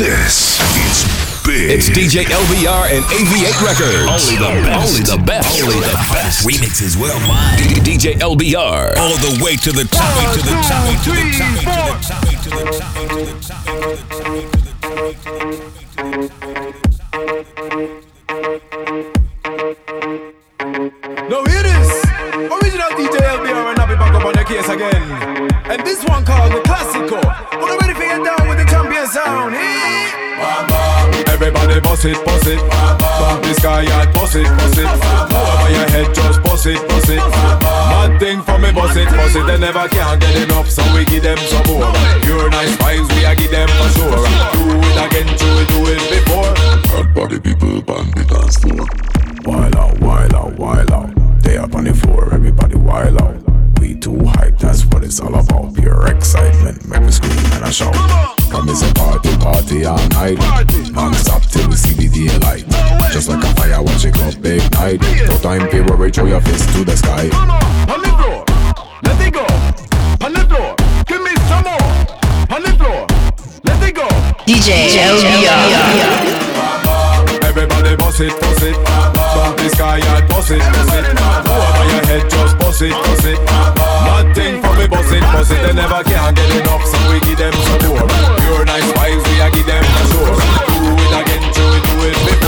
This is big. It's DJ LBR and AV8 Records. Only the best. Only the best. Only the best. Remixes worldwide. D- DJ LBR. All the way to the top, way to the top, way to the top, way to the top, way to the top, way to the top, way to the top, way to the Now hear this. Original DJ LBR and Nappy back up on the case again. And this one called the Classico. Champion sound? Hey. Everybody boss it, boss it. Bump this guy out, boss it, boss it. Over your head, just boss it, boss it. Mad thing for me, boss it, boss it. They never can get enough, so we give them some more. Pure nice vibes, we a give them for sure. Do it again, do it, do it before. Hot body people on the dance floor. Wild out, wild out, wild out. They up on the floor, everybody wild out. We too hype, that's what it's all about. Pure excitement, make me scream and I shout. Come it's a party, party all night. Non-stop till we see the daylight. Just like a fire, watch it go big night. No time to worry, throw your fist to the sky. On the floor, let it go. On the floor, give me some more. On the floor, let it go. DJ LBR. Everybody boss it, boss it. Bump the sky and boss it, boss it. Over your head, just boss it, boss it. Mad thing for me, boss it, boss it. They never can get enough, so we give them some more. Pure nice vibes, we a give them for sure. Do it again, do it, do it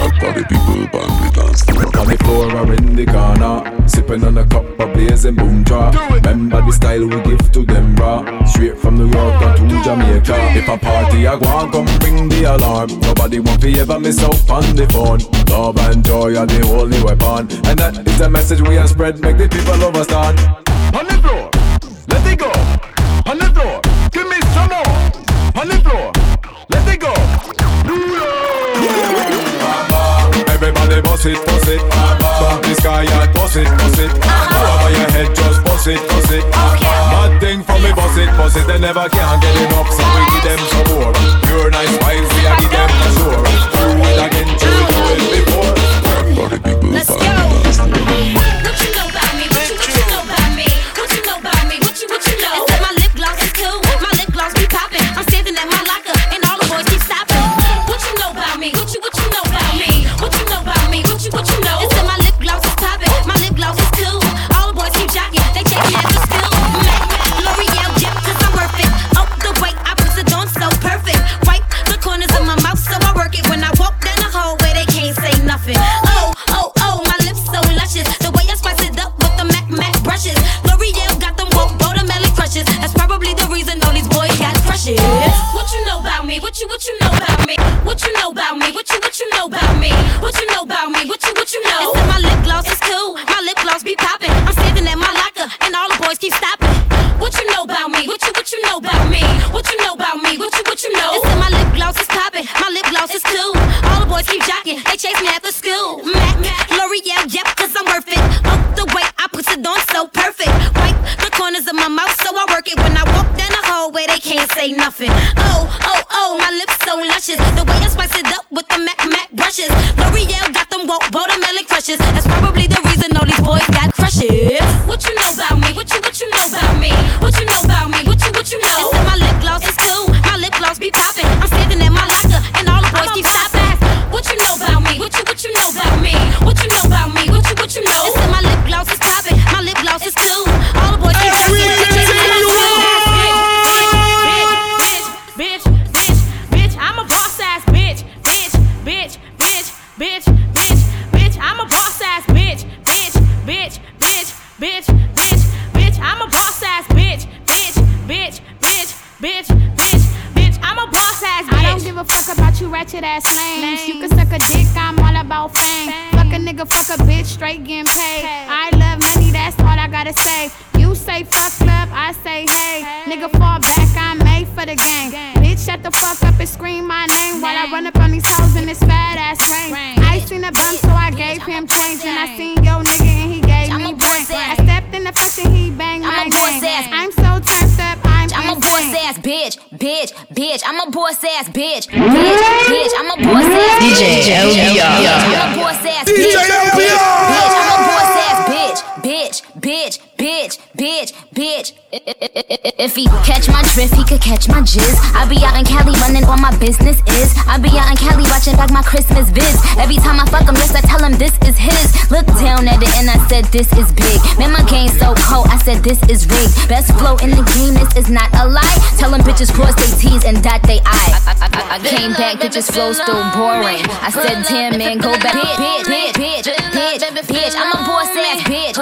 before. Hot body people on the dance floor. On the floor or in the corner, sipping on a cup of blazing boom jar. Remember the style we give to them raw, straight from New York down to Jamaica. If a party I go on, come ring the alarm. Nobody want to ever miss out on the phone. Love and joy are the only weapon, and that is the message we have spread. Make the people understand. On the floor, let it go. On the floor, boss it, boss it. Over your head, just boss it, boss it. Mad thing for me, boss it, boss it. They never can get enough, so we give them some more. Pure nice vibes, we a give them for sure. Christmas vids. Every time I fuck him, yes, I tell him this is his. Look down at it and I said this is big. Man, my game so cold, I said this is rigged. Best flow in the game, this is not a lie. Tell them bitches cross they T's and dot they I. I, I, I came back, bitches flow still boring. I said, damn man, go back. Bitch, bitch, bitch, bitch, bitch. I'm a boss ass bitch,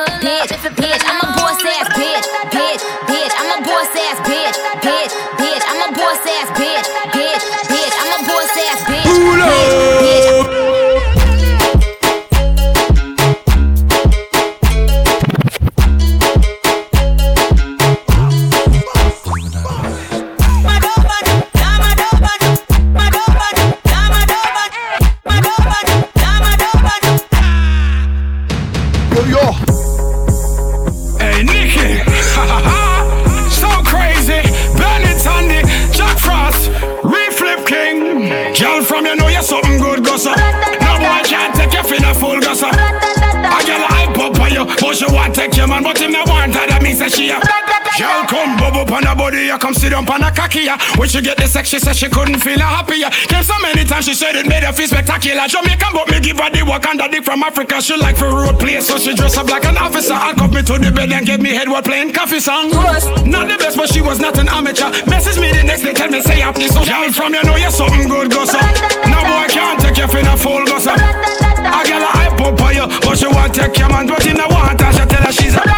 couldn't feel her happier. Came so many times she said it made her feel spectacular. Jamaican, but me give her the work and the dick from Africa. She like for road play, so she dress up like an officer. I cup me to the bed and give me head while playing coffee song. Not the best, but she was not an amateur. Message me the next day, tell me say up this. So girl from you know you're something good, gossa. No boy can't take you for the full gossa. A girl a hype up on you, but she want take your man, but you know want. She tell her she's a.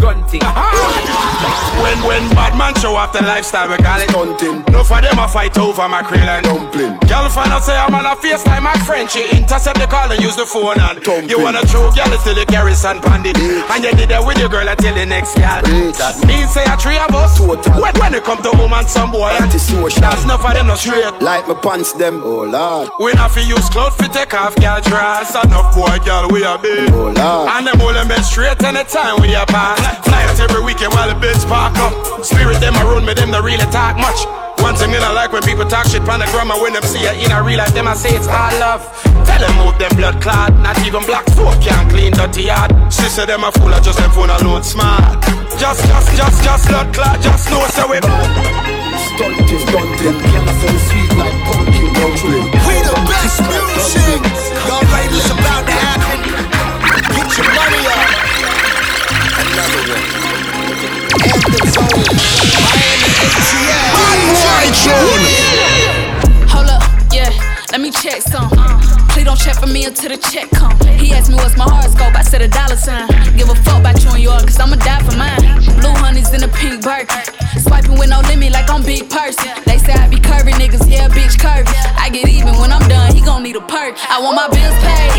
gun thing. When when bad man show off the lifestyle, we call it hunting. No for them a fight over my krill and dumpling. Girl find out say I'm on a face like my friend. She intercept the call and use the phone and You wanna true girl it's still the garrison bandit. And you did that with your girl until the next girl. That means say a three of us. When, when it come to woman, some boy. That's enough of them no straight. Like my pants them, oh lord. We not fi use clothes fi take off girl dress Enough boy girl we a big Oh, Lord. And them all them been straight anytime we a pass Every weekend while the bitch park up Spirit them around me them don't really talk much One thing me not like when people talk shit pon the grammar When them see you in a real life them I say it's all love Tell them move them blood clot Not even black folk can clean dirty yard Sister them a fool I just them phone alone smart Just just just just blood clot Just know so we Stunting, stunting. So sweet like pumpkin dumpling. We the best music. Y'all ready? It's about to happen. Get your money up. Another one. Hold up, yeah, let me check some. Please don't check for me until the check come. He asked me what's my horoscope, I said a dollar sign. Give a fuck about you and yours, cause I'ma die for mine. Blue honey's in a pink Birkin. Swiping with no limit like I'm big person. They say I be curvy niggas, yeah, bitch curvy. I get even when I'm done, he gon' need a perk. I want my bills paid,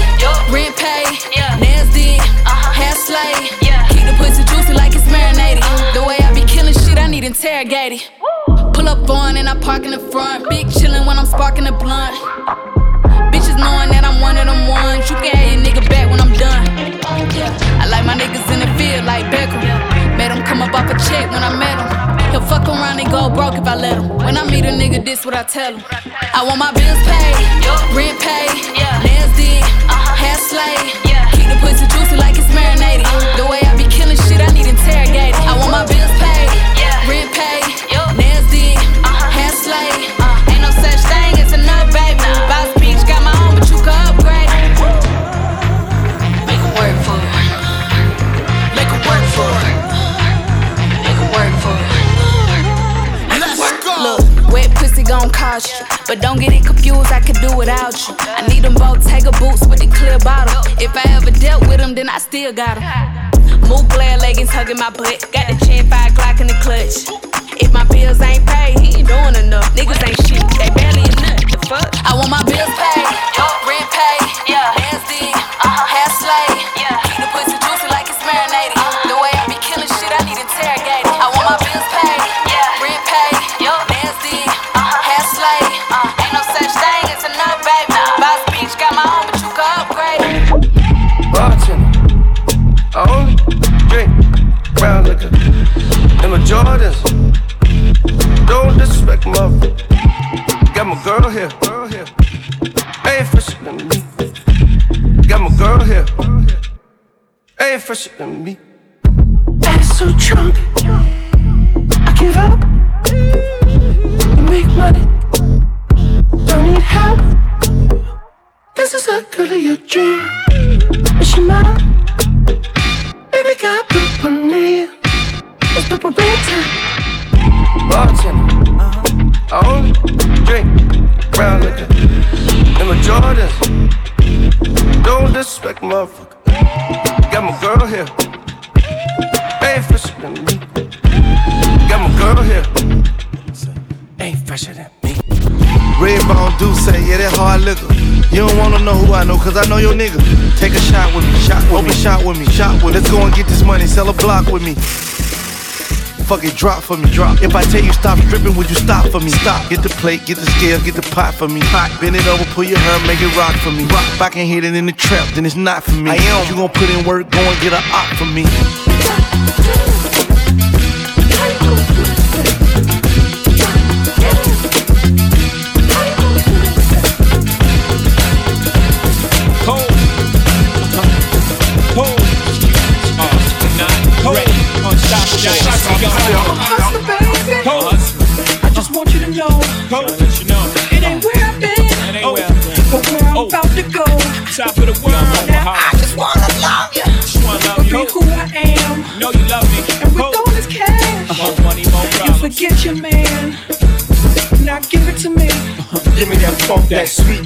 rent paid, nails did, hair slayed. Keep the pussy juicy like marinated. The way I be killing shit, I need interrogated. Pull up on and I park in the front. Big chillin' when I'm sparking the blunt. Bitches knowing that I'm one of them ones. You can have your nigga back when I'm done. I like my niggas in the field like Beckham. Made him come up off a check when I met him. He'll fuck around and go broke if I let him. When I meet a nigga, this what I tell him. I want my bills paid, rent paid, nails did, uh-huh. hair slayed. Keep the pussy juicy like it's marinated. The way I be I need interrogated. I want my bills paid, rent paid, But don't get it confused, I could do without you. I need them both Tiger boots with the clear bottom. If I ever dealt with them, then I still got them. Glare leggings hugging my butt. Got the chin five Glock in the clutch. If my bills ain't paid, he ain't doing enough. Niggas ain't shit, they barely nut. The fuck? I want my bills paid, rent paid, here, girl here. Ain't fresher than me. Got my girl here. Ain't fresher than me. Ass so drunk, I give up. You make money, don't need help. This is a girl of your dream. Is she mine? Baby got on nail. It's purple winter. Bartender, uh-huh. I only drink brown liquor. And my Jordans, don't disrespect motherfucker. Got my girl here, ain't fresher than me. Got my girl here, ain't fresher than me. Red Bone do say, yeah, that hard liquor. You don't wanna know who I know, cause I know your nigga. Take a shot with me, shot with Open me. shot with me, shot with me. Let's go and get this money, sell a block with me. Fuck it, drop for me, drop. If I tell you stop stripping, would you stop for me? Stop. Get the plate, get the scale, get the pot for me. Pot. Bend it over, pull your hair, make it rock for me. Rock. If I can hit it in the trap, then it's not for me. I am. You gon' put in work, go and get a op for me.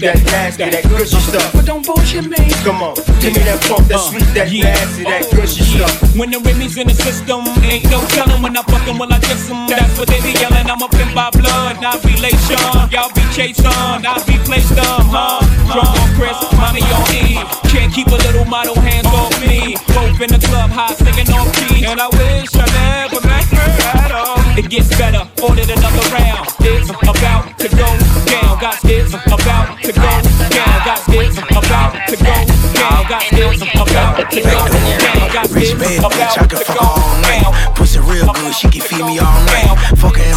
That that nasty, that gushy uh-huh. stuff. But don't bullshit me. Come on, give me that funk, that sweet, that nasty, that gushy stuff. When the Remy's in the system, ain't no telling when I fuckin' will I kiss 'em. That's what they be yelling. I'm a pimp by blood, not relation. Y'all be chased on, I be placed on, huh? Drunk on Chris, mommy on Eve. Can't keep a little model hands off me. Both in the club, high singing on key. And I wish I never met her at all. It gets better, ordered another round. It's about to go down. Got it's about to go down. Got it's about to go down. Got it's about to go down. Got Rich bad bitch, I about can to fuck all night. Pussy real good, she can feed me all night.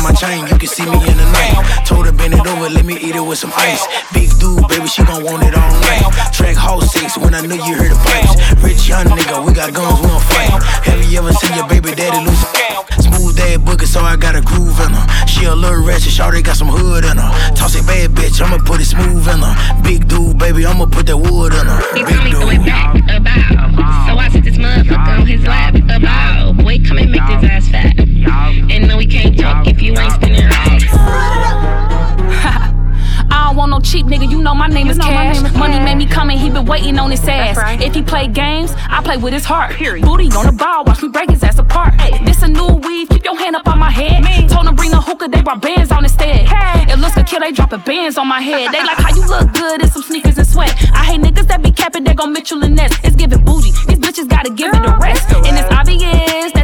Fuck her in my chain, you can see me in the night. Told her bend it over, let me eat it with some ice. Big dude, baby, she gon' want it all night. Track house six when I knew you heard the pipes. Rich young nigga, we got guns, we don't fight. Have you ever seen your baby daddy lose? Smooth dad boogie, so I got a groove in her. She a little ratchet, shawty got some hood in her. Toss it bad bitch, I'ma put it smooth in her. Big dude, baby, I'ma put that wood in her. He Big told me throw it dude. back about. So I sit this motherfucker on his lap about. Boy, come and make this ass fat. And no, we can't talk you ain't spinning racks. I don't want no cheap nigga, you know my name is know Cash. name is Money Cash. made me come and he been waiting on his ass. right. If he play games, I play with his heart. Booty on the ball, watch me break his ass apart. This a new weave, keep your hand up on my head. Told him bring the hookah, they brought bands on instead. It looks could kill, they dropping bands on my head. They like how you look good in some sneakers and sweat. I hate niggas that be capping, they gon' Mitchell and Ness. It's giving booty, these bitches gotta give it a rest. And it's obvious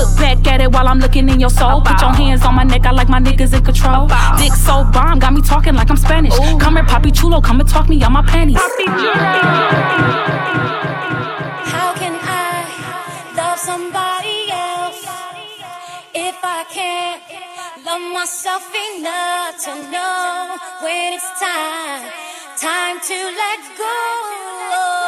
look back at it while I'm looking in your soul. Put your hands on my neck, I like my niggas in control. Dick so bomb, got me talking like I'm Spanish. Come here, Papi Chulo, come and talk me on my panties. How can I love somebody else if I can't love myself enough to know when it's time, time to let go?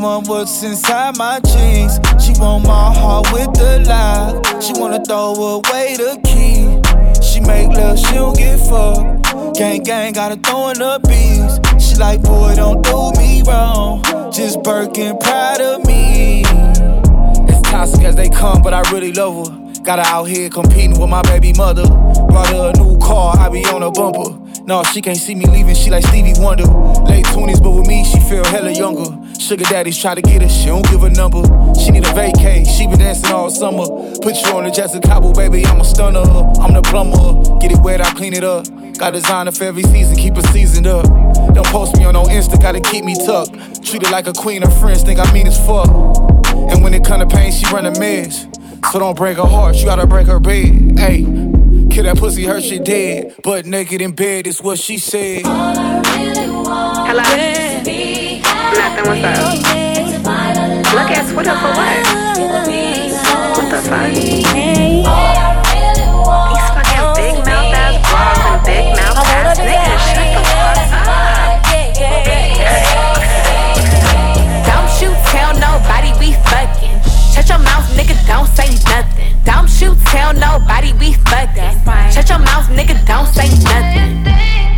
Want. What's inside my jeans. She want my heart with the lie. She wanna throw away the key. She make love, she don't get fucked. Gang gang gotta throw in the beats. She like, boy, don't do me wrong. Just Birkin proud of me. Toxic as they come, but I really love her. Got her out here competing with my baby mother. Brought her a new car, I be on a bumper. No, she can't see me leaving, she like Stevie Wonder. Late 20s, but with me, she feel hella younger. Sugar daddies try to get her, she don't give a number. She need a vacay, she been dancing all summer. Put you on the Jessica Cabo, baby, I'm a stunner. I'm the plumber, get it wet, I clean it up. Got designer for every season, keep it seasoned up. Don't post me on no insta got to keep me tucked. Treat Treated like a queen, her friends think I mean as fuck. And when it come to pain, she run a mess. So don't break her heart, you gotta break her bed. Hey, kill that pussy, her shit dead. But naked in bed is what she said. Hello? Nothing, what's up? Look at split up for what? What the fuck? Don't say nothing. Don't you tell nobody we fucking. Shut your mouth, nigga, don't say nothing.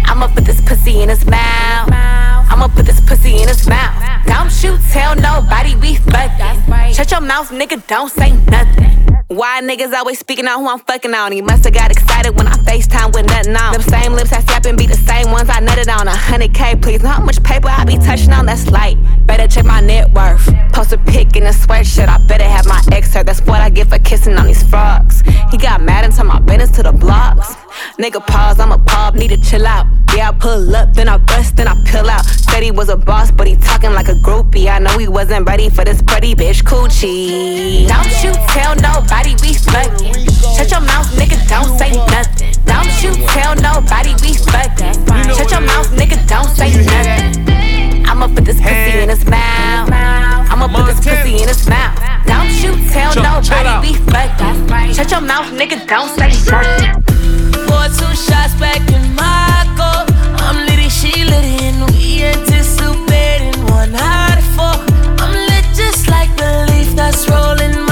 I'ma put this pussy in his mouth. I'ma put this pussy in his mouth. Don't you tell nobody we fucking. Shut your mouth, nigga, don't say nothing. Why niggas always speaking on who I'm fucking on? He musta got excited when I FaceTime with nothing on. Them same lips I slap and be the same ones I nutted on. A hundred K, please. Know how much paper I be touching on? That's light. Better check my net worth. Post a pic in a sweatshirt. I better have my ex hurt. That's what I get for kissing on these frogs. He got mad and told my business to the blogs. Nigga pause, I'm a pub, need to chill out. Yeah, I pull up, then I bust, then I pill out. Said he was a boss, but he talking like a groupie. I know he wasn't ready for this pretty bitch coochie. Don't you tell nobody we fucking. Shut your mouth, nigga, don't say nothing. Don't you tell nobody we fucking. Shut your mouth, nigga, don't say nothing. I'ma put this pussy in his mouth. I'ma put this pussy in his mouth. Don't you tell nobody we fucking. Shut your mouth, nigga, don't say nothing. Pour two shots back in my cup. I'm litty, she litty, and we anticipating one hot four. I'm lit just like the leaf that's rolling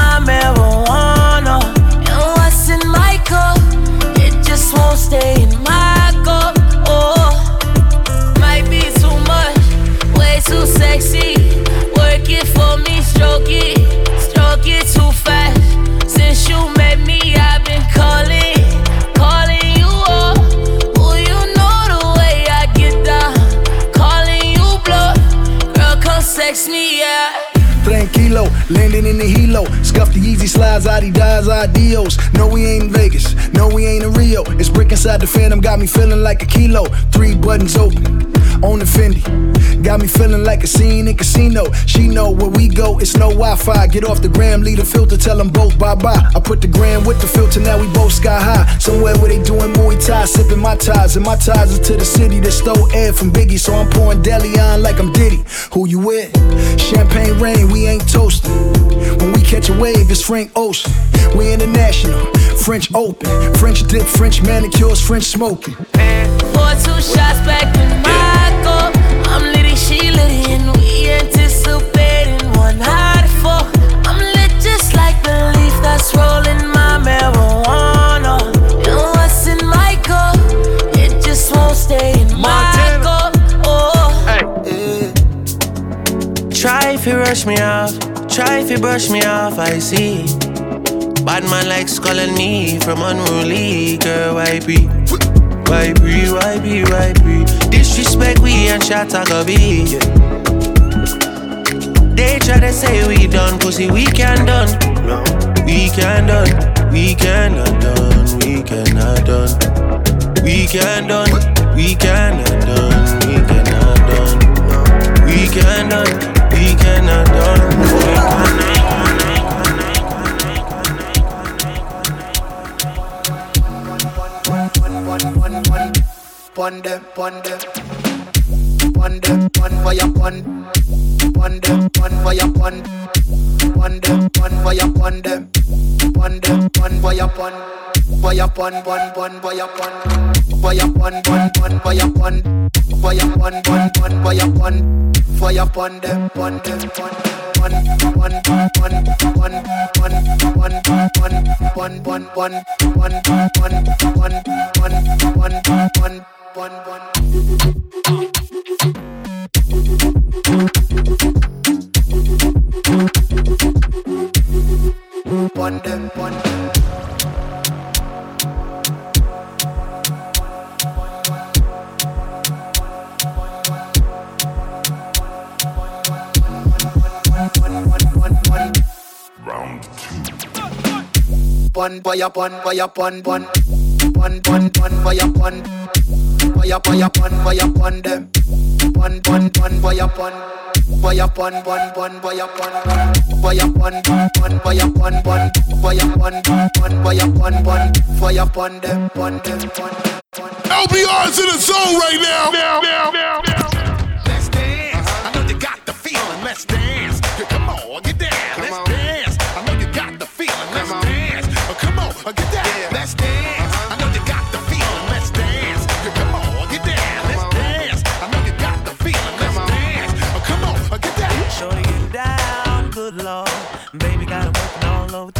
me feeling like a kilo. Three buttons open. On the Fendi, got me feeling like a scene in casino. She know where we go, it's no Wi-Fi. Get off the gram, leave the filter, tell them both bye-bye. I put the gram with the filter, now we both sky high. Somewhere where they doing Muay Thai, sipping my ties, and my ties are to the city that stole air from Biggie. So I'm pouring deli on like I'm Diddy. Who you with? Champagne rain, we ain't toasting. When we catch a wave, it's Frank Ocean. We international, French open, French dip, French manicures, French smoking. Pour two shots back in my cup. I'm litty, she litty, and we anticipating one hot four. I'm lit just like the leaf that's rolling my marijuana. And what's in my cup? It just won't stay in my cup. Oh, Try if you rush me off, try if you brush me off, I see. Bad man like calling me from unruly girl, why be? Why be, why be, why be? Disrespect we and I go be. They try to say we done, pussy we can done. No, we can done, we cannot done, we cannot done. We can done, we cannot done, Pon them, pon them. Pon them, fire, pon. Pon them, pon fire, pon. Pon them, pon fire, pon them. Pon them, pon fire, pon. Fire, pon, pon, pon, fire, pon. Fire, pon, pon, pon, fire, pon. Fire, pon, pon, pon, fire, pon. Fire, pon them, pon them, pon. Pon, pon, pon, pon, pon, pon, pon, pon, pon, pon, pon, pon, pon, pon, pon, pon, pon, pon. Pon them, pon them. Round two. Pon, fire, pon, fire, pon, pon. Pon, pon, pon, fire, pon. Fire, fire, one, one. One one them. A bun, boy, a bun pon boy a pon pon boy a pon pon boy a pon pon boy a pon pon boy a pon them pon them pon LBR's in the zone right now. now, now, now, now. Let's dance. I know you got the feeling. Let's dance. Come on, get down. Let's dance. I know you got the feeling. Let's dance. Oh, come on, get down. Let's dance. All over.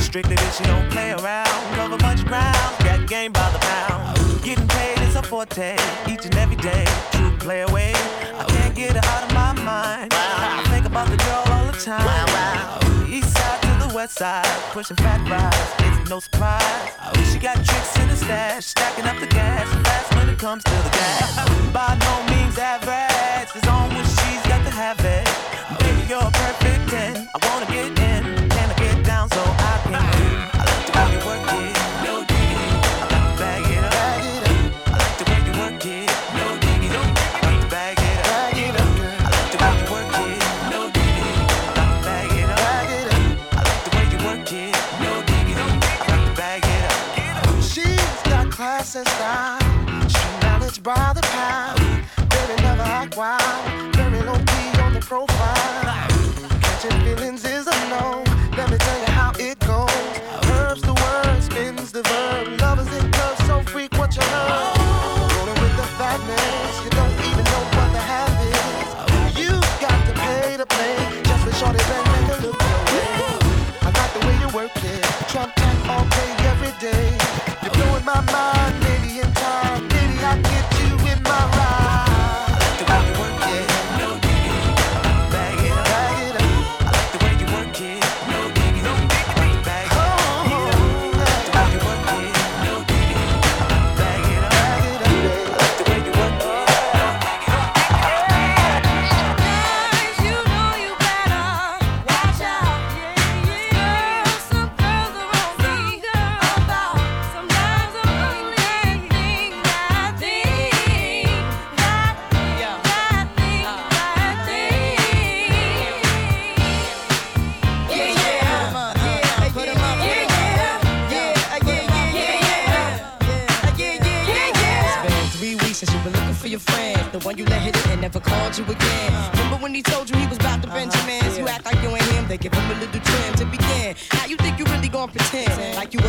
Strictly bitch, she don't play around. Cover much ground. Got game by the pound. Getting paid is a forte, each and every day. True play away, I can't get her out of my mind. I think about the girl all the time. East side to the west side, pushing fat rides, it's no surprise. She got tricks in the stash, stacking up the cash, fast when it comes to the gas. By no means average, as long as she's got to have it. Baby, you're a perfect 10. I wanna get in, no up. The She's got class and style. Managed by the pound. Baby never act wild. Very low key on the profile. Catching feelings is a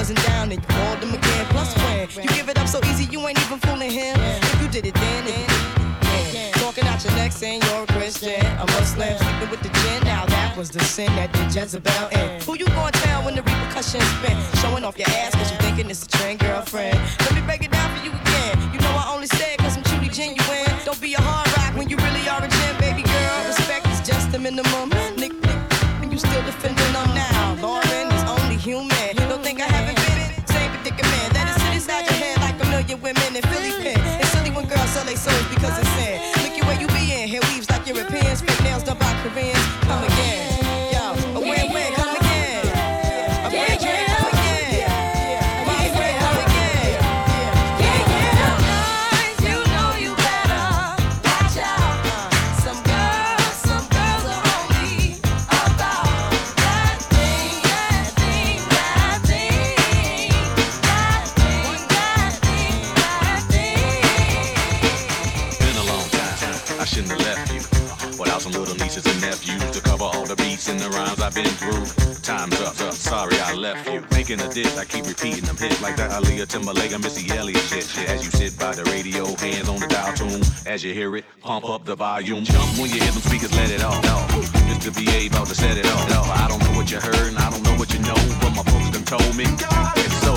You down and you called him again. Plus when you give it up so easy, you ain't even fooling him. If you did it then, then yeah. Talking out your neck saying you're a Christian, a Muslim, sleeping with the gin. Now that was the sin that did Jezebel in. Who you gonna tell when the repercussions spin? Showing off your ass cause you thinking it's a trend, girlfriend. Let me break it down for you again. You know I only said cause I'm truly genuine. Don't be a hard rock when you really are a gem, baby girl. Respect is just the minimum. Making a diss, I keep repeating them hits like that Aaliyah Timberlake Missy Elliott shit. As you sit by the radio, hands on the dial tune. As you hear it, pump up the volume. Jump when you hear them speakers, let it off. No, Mr. VA about to set it off. No, I don't know what you heard and I don't know what you know, but my folks done told me. It's so.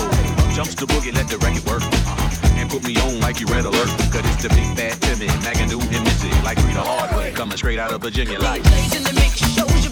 Jumps the boogie, let the record work. Uh-huh. And put me on like you red alert. Cause it's the big bad Timmy, Magadoo and Missy. Like Rita Hardway, coming straight out of Virginia. Like. in the mix shows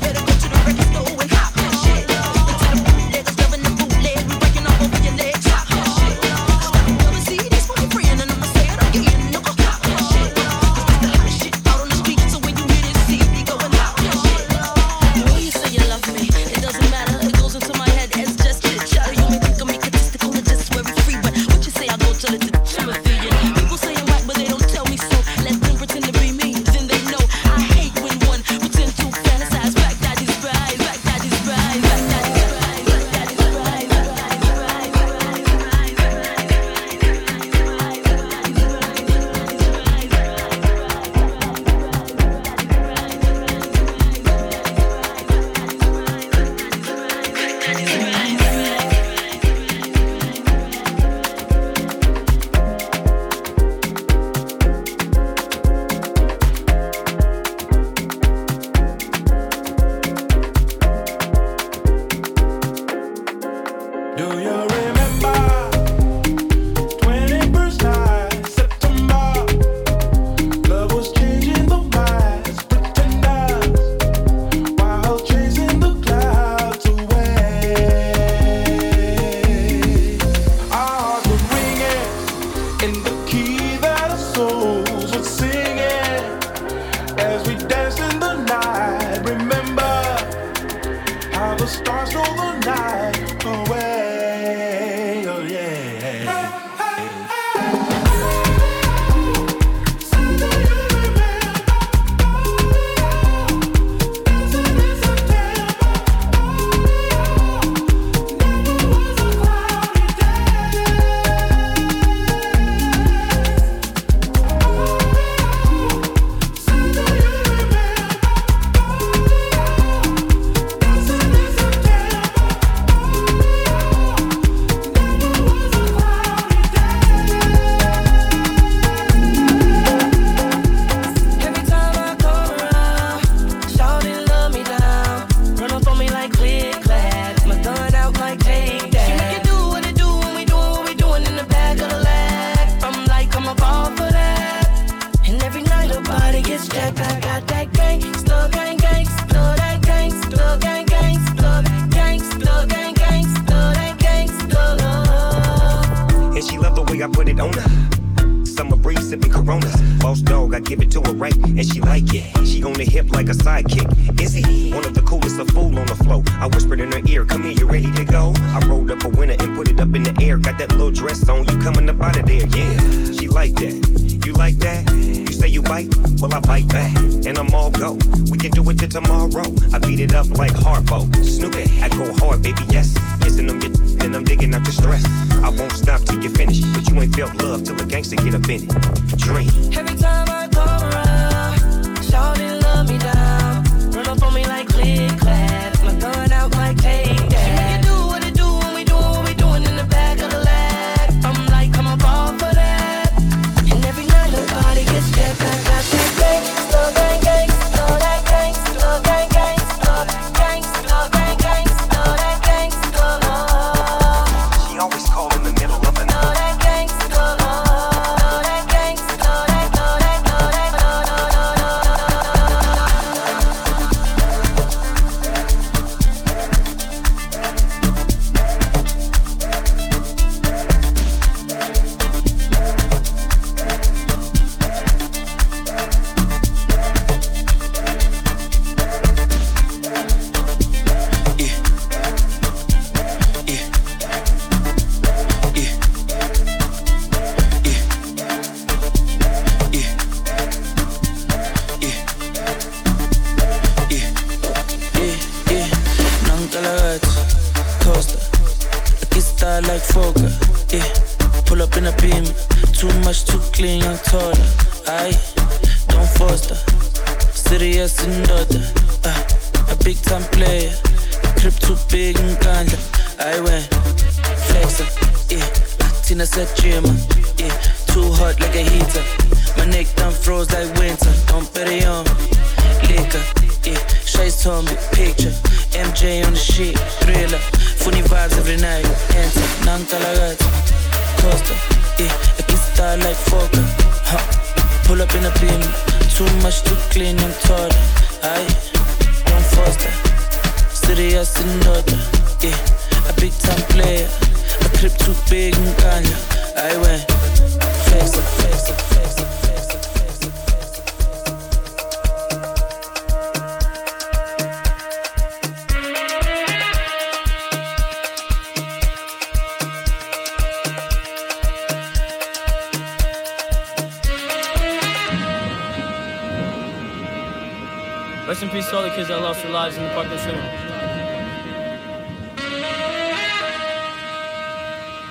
Rest in peace to all the kids that lost their lives in the Parkland shooting.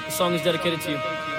The song is dedicated to you.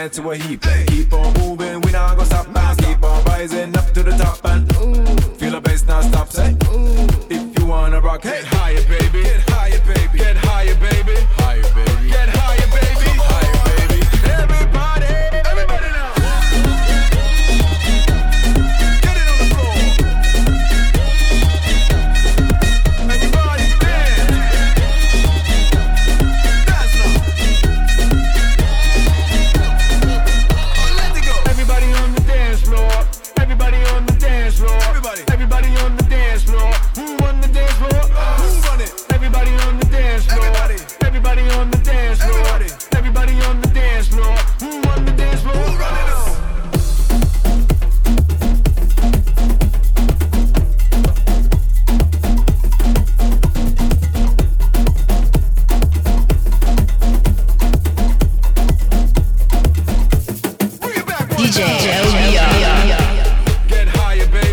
Dance to what he play. Keep on moving,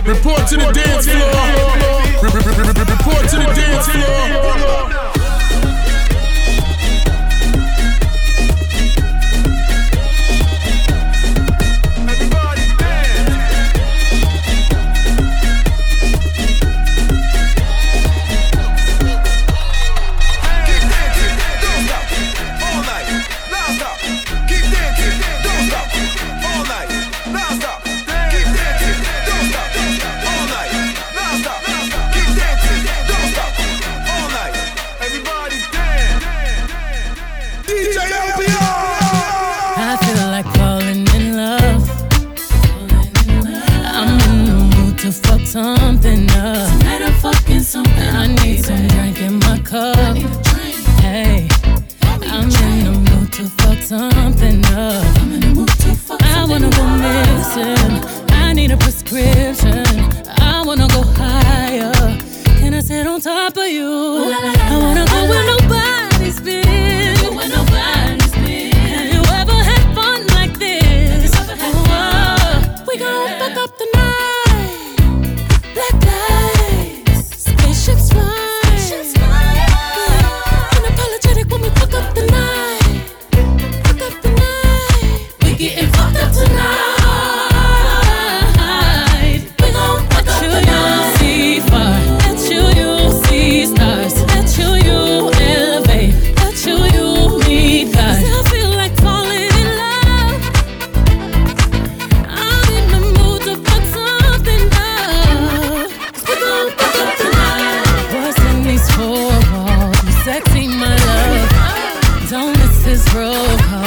Report to the dance floor. Report to the dance floor. is broke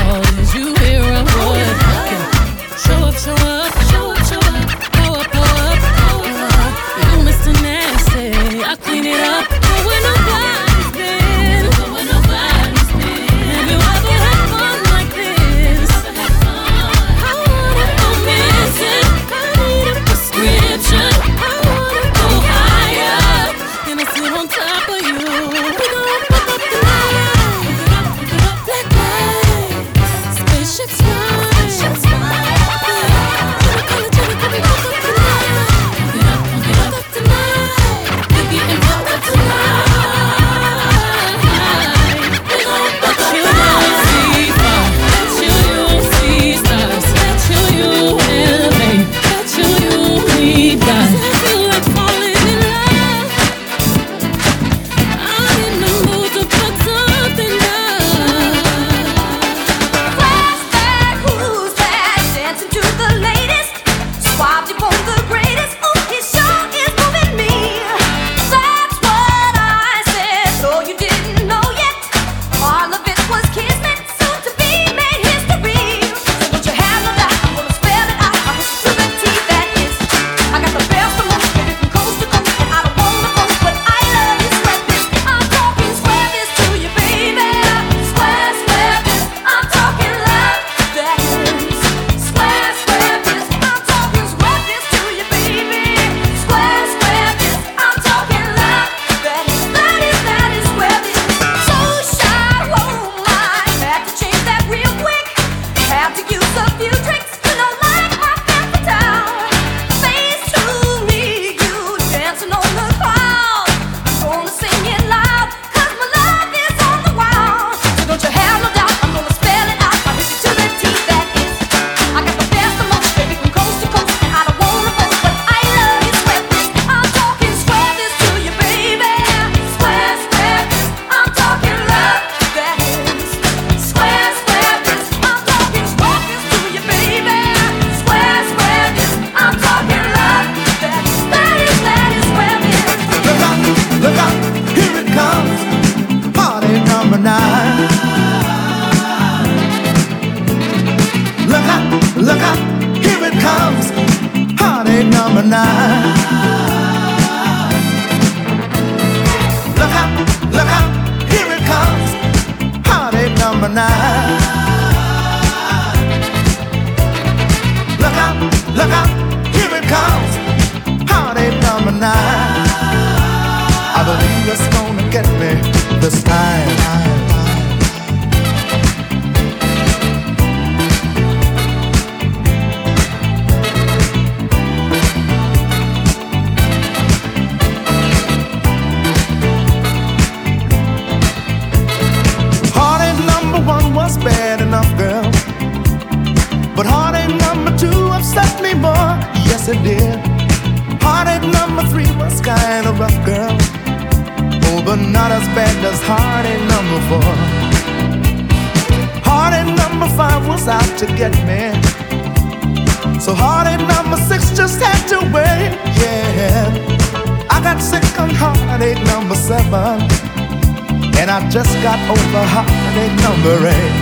Johnny number eight.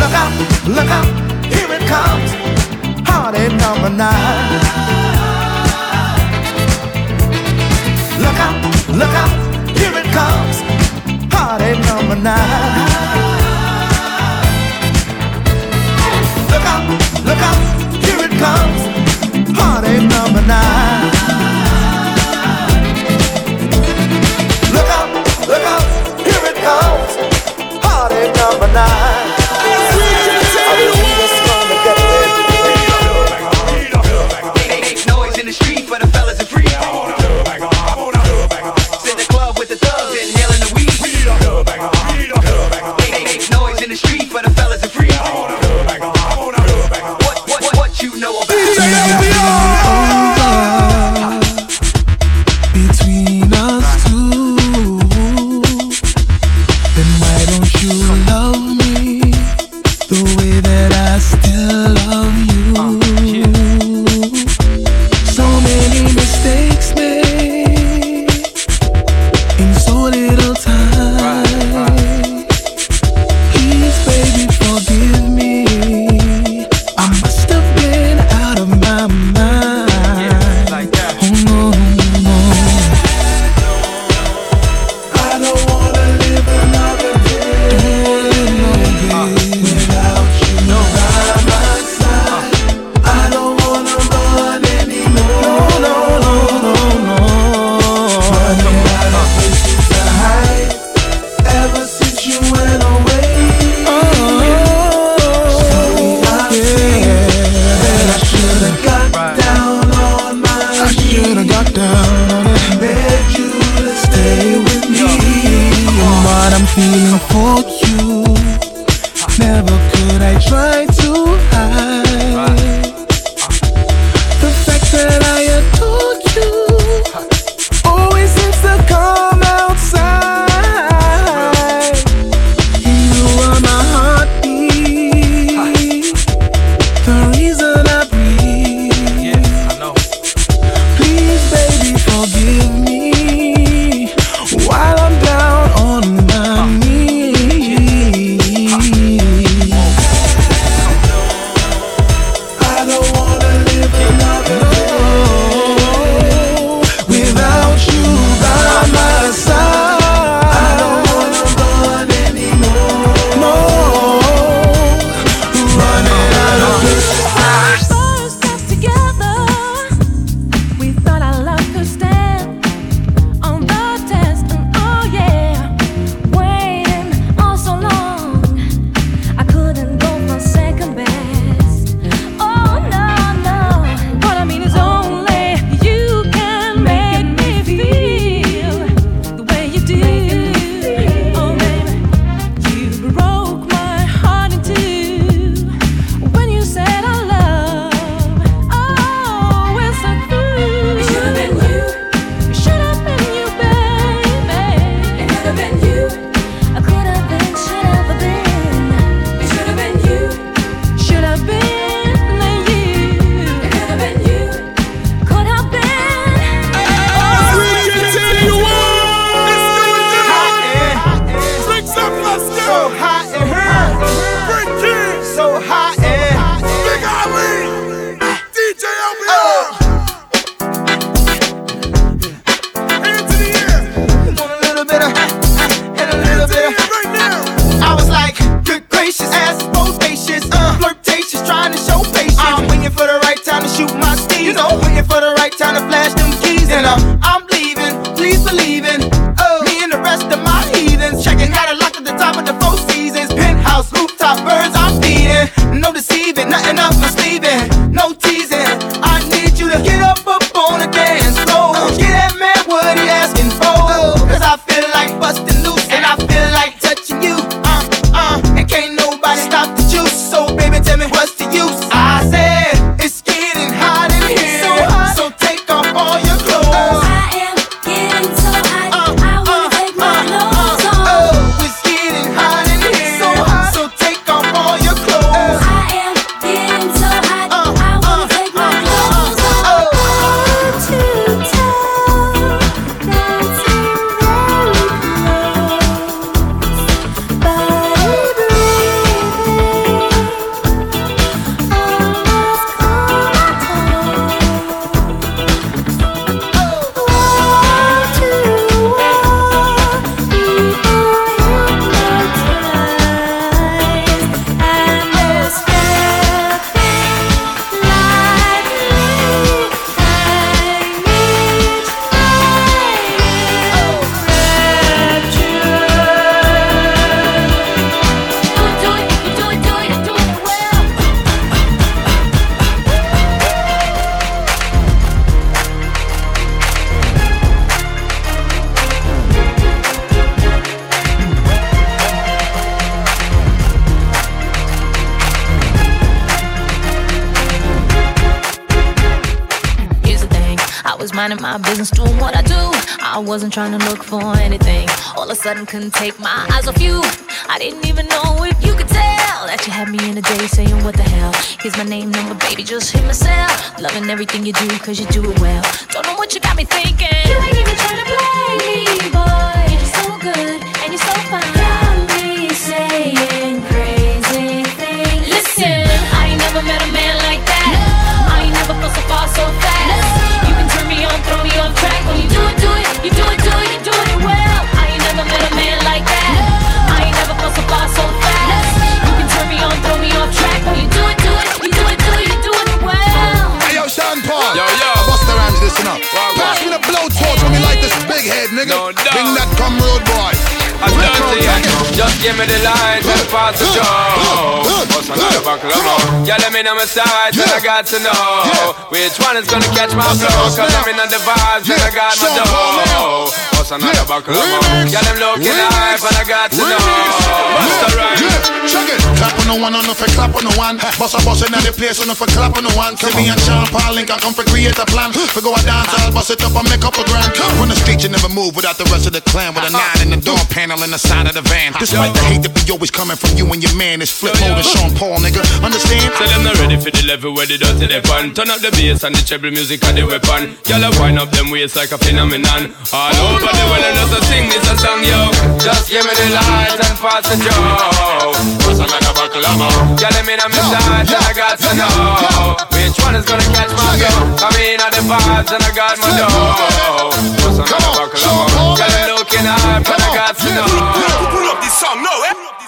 Look out, look out, here it comes, Party number nine. Look out, look out, here it comes, Party number nine. Look out, look out, here it comes, Party number nine. of a night. feeling for you. Minding my business, doing what I do. I wasn't trying to look for anything. All of a sudden, couldn't take my eyes off you. I didn't even know if you could tell that you had me in a day saying, What the hell? Here's my name, number, baby, just hit my cell. Loving everything you do, cause you do it well. Don't know what you big head, nigga. No doubt. Bring that come road boy. I don't see it. Just give me the light and pass the joe. What's another buckle of more? Yeah, let me know my sides and I got to know which one is gonna catch my flow. Cause I'm in the vibes and I got my dough. Another buckle of more? Yeah, them looking hype and I got to know. The? Yeah, check it. Clap on no one, on no for clap on no one. Boss a boss in the place, on no for clap on no one. See me and Sean Paul link, I come for create a plan. For go a dance, I'll bust it up and make up a grand. On the street, you never move without the rest of the clan. With a uh-huh. nine in the door panel in the side of the van. Despite the hate that be always coming from you and your man, it's Flipmode and Sean Paul, nigga. Understand? Tell them not ready for the level where they dirty they fun. Turn up the bass and the treble music and the weapon. Y'all wind up them waist like a phenomenon. All over the world and just sing this a song, yo. Just give me the light and pass the joe. What's another buckle of more? Y'all let me know my side and I got to know which one is gonna catch my go. I'm in on the vibes and I got my dough. What's another buckle of more? Y'all them looking hype and I got to know. Pull up this song, no, eh?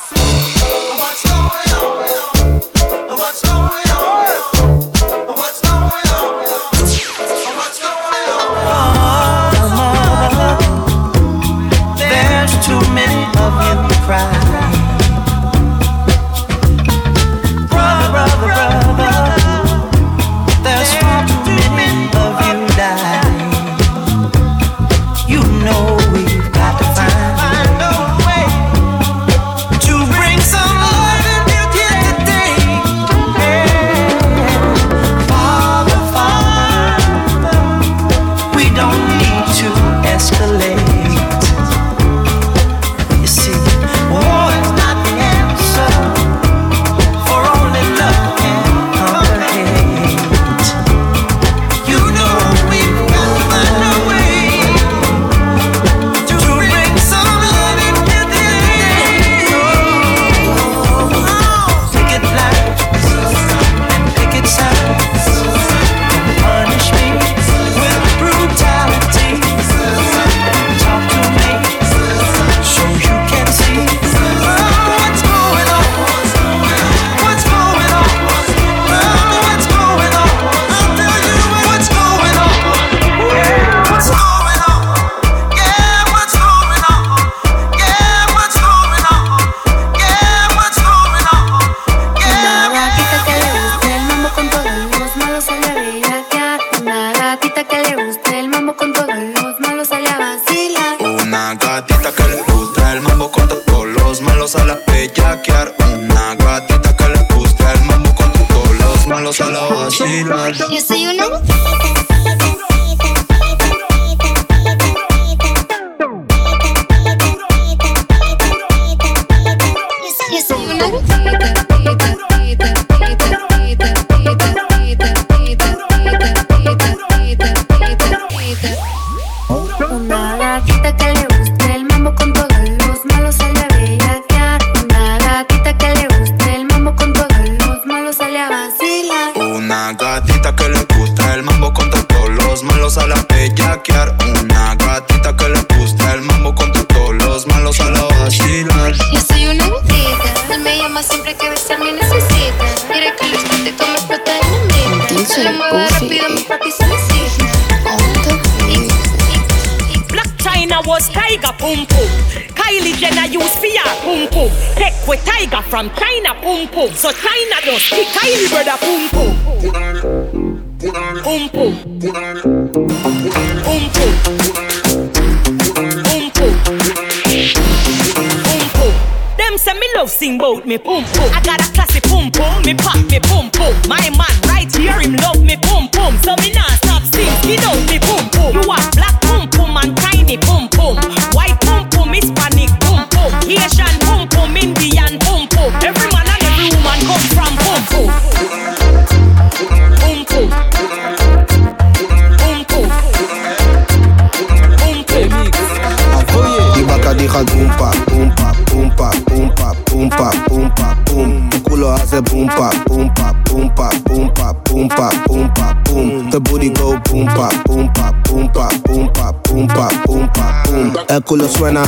boom pop, boom pop, boom pop, boom pop, boom pop, boom pop, boom. The booty go boom pop, boom pop, boom pop, boom pop, boom pop, boom pop, boom. El culo suena,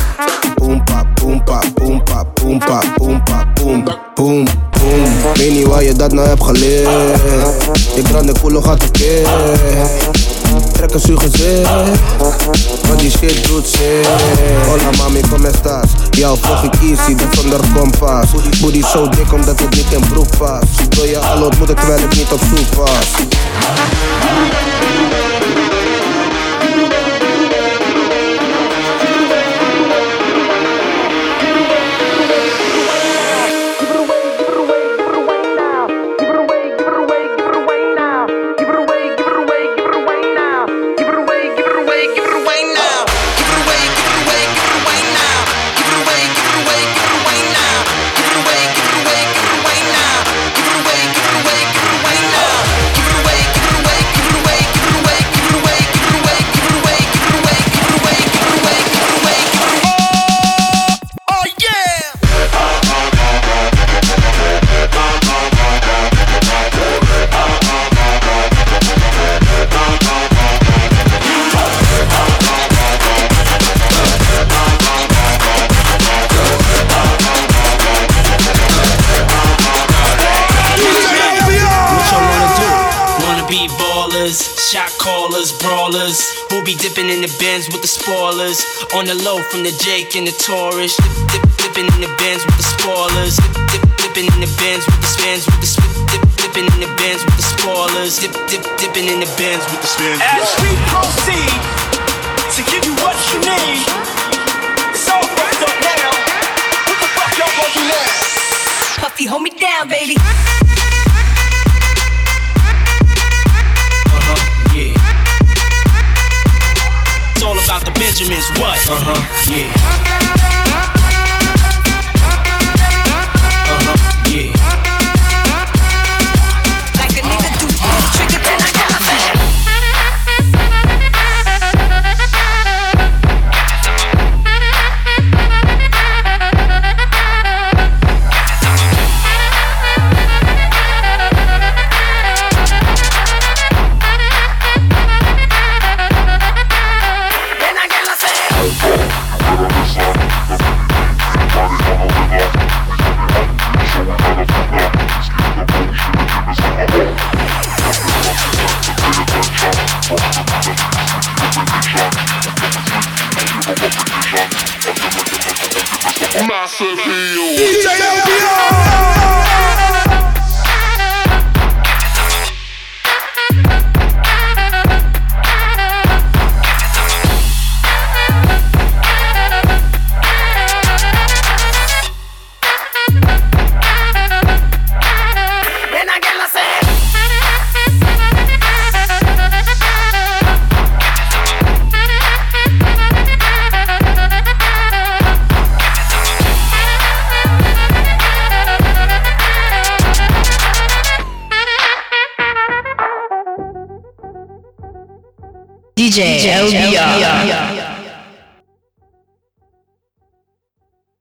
boom pop, boom pop, boom pop, boom pop, boom pop, boom, boom. boom. Weet niet waar je dat nou hebt geleerd. Je brandende koelo gaat verkeerd. Trek een zuur gezicht. Want die shit doet zeer Hola mami, como estás? Jou volg ik easy, ben zonder kompas. Booty zo dik omdat het niet in broek past. Wil je al ontmoeten terwijl ik niet op zoek was be dipping in the Benz with the spoilers? On the low from the Jake and the Taurus. Dip, dip, dipping in the Benz with the spoilers. Dip, dip, dipping in the Benz with the spins with the spin. Dip, dipping in the Benz with the spoilers. Dip, dip, dipping in the Benz with the spins. As we proceed to give you what you need, it's all wrapped up now. What the fuck y'all gonna do now? Puffy, hold me down, baby. About the Benjamins, what? Uh-huh, yeah. Massive DJ Then